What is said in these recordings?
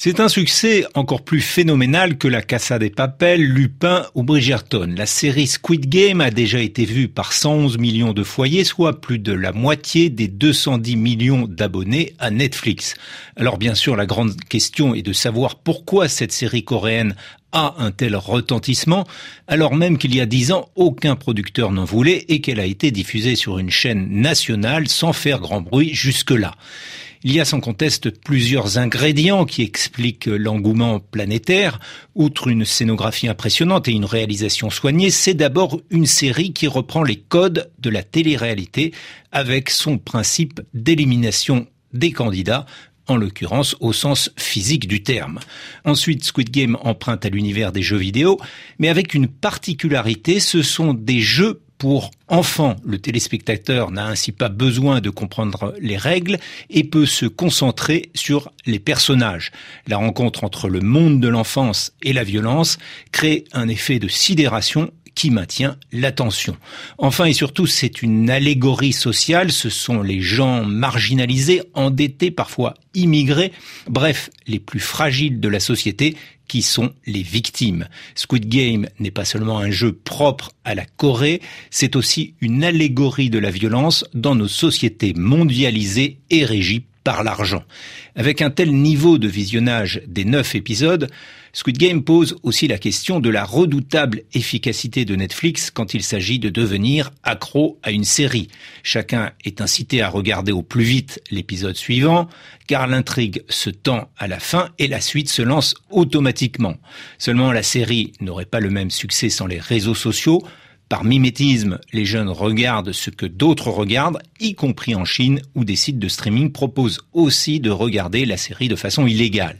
C'est un succès encore plus phénoménal que la Casa des Papel, Lupin ou Bridgerton. La série Squid Game a déjà été vue par 111 millions de foyers, soit plus de la moitié des 210 millions d'abonnés à Netflix. Alors bien sûr, la grande question est de savoir pourquoi cette série coréenne a un tel retentissement, alors même qu'il y a dix ans, aucun producteur n'en voulait et qu'elle a été diffusée sur une chaîne nationale sans faire grand bruit jusque-là. Il y a sans conteste plusieurs ingrédients qui expliquent l'engouement planétaire. Outre une scénographie impressionnante et une réalisation soignée, c'est d'abord une série qui reprend les codes de la télé-réalité avec son principe d'élimination des candidats en l'occurrence au sens physique du terme. Ensuite, Squid Game emprunte à l'univers des jeux vidéo, mais avec une particularité, ce sont des jeux pour enfants. Le téléspectateur n'a ainsi pas besoin de comprendre les règles et peut se concentrer sur les personnages. La rencontre entre le monde de l'enfance et la violence crée un effet de sidération qui maintient l'attention. Enfin et surtout, c'est une allégorie sociale, ce sont les gens marginalisés, endettés, parfois immigrés, bref, les plus fragiles de la société qui sont les victimes. Squid Game n'est pas seulement un jeu propre à la Corée, c'est aussi une allégorie de la violence dans nos sociétés mondialisées et régies l'argent. Avec un tel niveau de visionnage des neuf épisodes, Squid Game pose aussi la question de la redoutable efficacité de Netflix quand il s'agit de devenir accro à une série. Chacun est incité à regarder au plus vite l'épisode suivant, car l'intrigue se tend à la fin et la suite se lance automatiquement. Seulement la série n'aurait pas le même succès sans les réseaux sociaux, par mimétisme, les jeunes regardent ce que d'autres regardent, y compris en Chine, où des sites de streaming proposent aussi de regarder la série de façon illégale.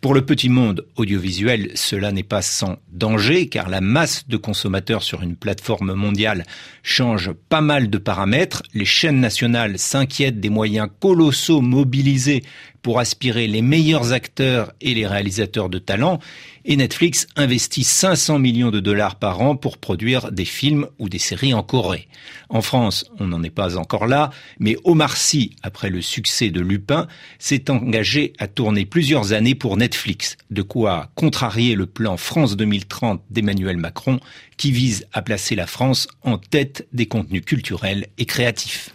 Pour le petit monde audiovisuel, cela n'est pas sans danger, car la masse de consommateurs sur une plateforme mondiale change pas mal de paramètres. Les chaînes nationales s'inquiètent des moyens colossaux mobilisés pour aspirer les meilleurs acteurs et les réalisateurs de talent, et Netflix investit 500 millions de dollars par an pour produire des films ou des séries en Corée. En France, on n'en est pas encore là, mais Omar Sy, après le succès de Lupin, s'est engagé à tourner plusieurs années pour Netflix, de quoi contrarier le plan France 2030 d'Emmanuel Macron, qui vise à placer la France en tête des contenus culturels et créatifs.